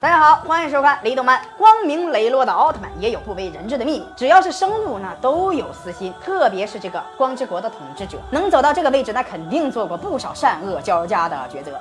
大家好，欢迎收看《雷动漫》。光明磊落的奥特曼也有不为人知的秘密，只要是生物呢，都有私心。特别是这个光之国的统治者，能走到这个位置，那肯定做过不少善恶交加的抉择。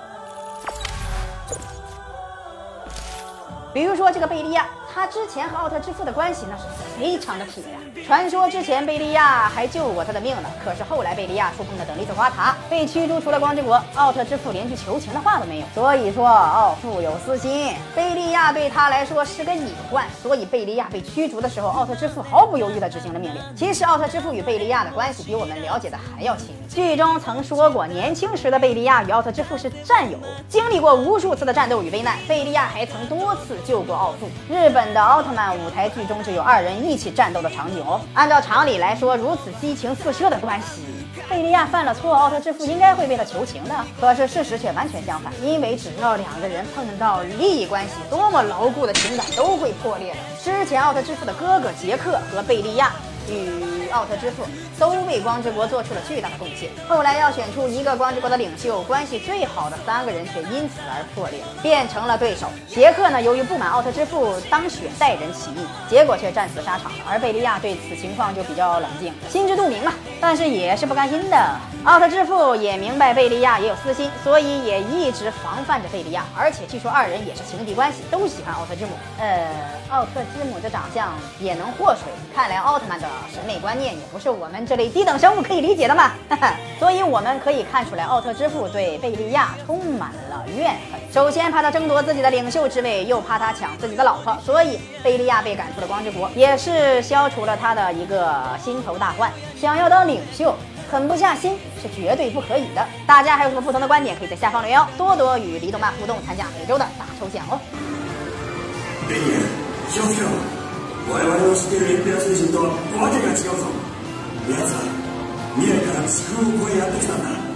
比如说这个贝利亚。他之前和奥特之父的关系那是非常的铁呀。传说之前贝利亚还救过他的命呢。可是后来贝利亚触碰了等离子花塔，被驱逐出了光之国。奥特之父连句求情的话都没有。所以说奥父有私心，贝利亚对他来说是个隐患。所以贝利亚被驱逐的时候，奥特之父毫不犹豫地执行了命令。其实奥特之父与贝利亚的关系比我们了解的还要亲密。剧中曾说过，年轻时的贝利亚与奥特之父是战友，经历过无数次的战斗与危难。贝利亚还曾多次救过奥父。日本。的奥特曼舞台剧中就有二人一起战斗的场景哦。按照常理来说，如此激情四射的关系，贝利亚犯了错，奥特之父应该会为他求情的。可是事实却完全相反，因为只要两个人碰到利益关系，多么牢固的情感都会破裂的。之前奥特之父的哥哥杰克和贝利亚。与奥特之父都为光之国做出了巨大的贡献。后来要选出一个光之国的领袖，关系最好的三个人却因此而破裂，变成了对手。杰克呢，由于不满奥特之父当选代人起义，结果却战死沙场了。而贝利亚对此情况就比较冷静，心知肚明嘛，但是也是不甘心的。奥特之父也明白贝利亚也有私心，所以也一直防范着贝利亚。而且据说二人也是情敌关系，都喜欢奥特之母。呃，奥特之母的长相也能祸水，看来奥特曼的。审美观念也不是我们这类低等生物可以理解的嘛，所以我们可以看出来，奥特之父对贝利亚充满了怨恨。首先怕他争夺自己的领袖之位，又怕他抢自己的老婆，所以贝利亚被赶出了光之国，也是消除了他的一个心头大患。想要当领袖，狠不下心是绝对不可以的。大家还有什么不同的观点，可以在下方留言，多多与黎动漫互动，参加每周的大抽奖哦。我々の知っているエンペラ星人とはわけが違うぞ 救うをやってきたんだ。